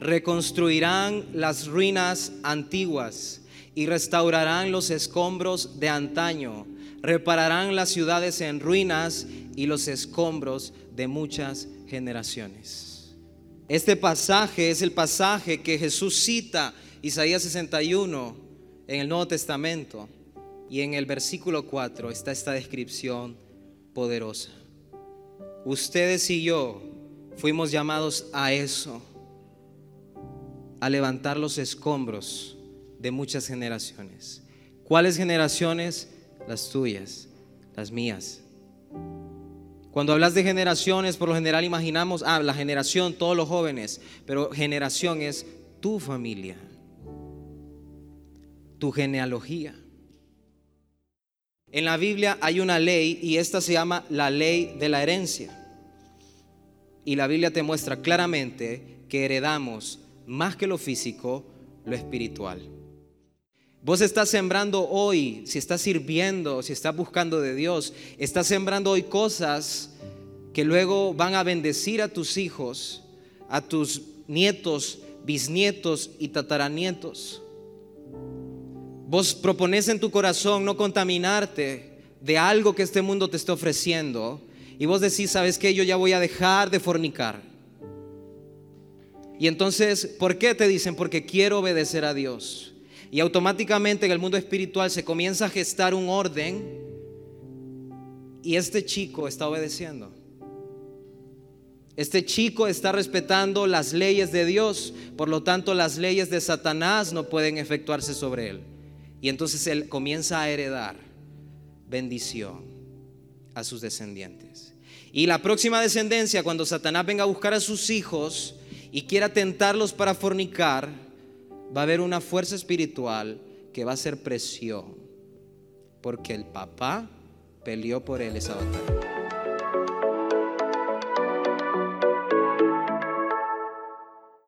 reconstruirán las ruinas antiguas y restaurarán los escombros de antaño, repararán las ciudades en ruinas y los escombros de muchas generaciones. Este pasaje es el pasaje que Jesús cita, Isaías 61, en el Nuevo Testamento. Y en el versículo 4 está esta descripción poderosa. Ustedes y yo fuimos llamados a eso, a levantar los escombros de muchas generaciones. ¿Cuáles generaciones? Las tuyas, las mías. Cuando hablas de generaciones, por lo general imaginamos, ah, la generación, todos los jóvenes, pero generación es tu familia, tu genealogía. En la Biblia hay una ley y esta se llama la ley de la herencia. Y la Biblia te muestra claramente que heredamos más que lo físico, lo espiritual. Vos estás sembrando hoy, si estás sirviendo, si estás buscando de Dios, estás sembrando hoy cosas que luego van a bendecir a tus hijos, a tus nietos, bisnietos y tataranietos. Vos propones en tu corazón no contaminarte de algo que este mundo te está ofreciendo. Y vos decís, ¿sabes qué? Yo ya voy a dejar de fornicar. Y entonces, ¿por qué te dicen? Porque quiero obedecer a Dios. Y automáticamente en el mundo espiritual se comienza a gestar un orden y este chico está obedeciendo. Este chico está respetando las leyes de Dios, por lo tanto las leyes de Satanás no pueden efectuarse sobre él. Y entonces él comienza a heredar bendición a sus descendientes. Y la próxima descendencia, cuando Satanás venga a buscar a sus hijos y quiera tentarlos para fornicar, va a haber una fuerza espiritual que va a ser presión. Porque el papá peleó por él esa batalla.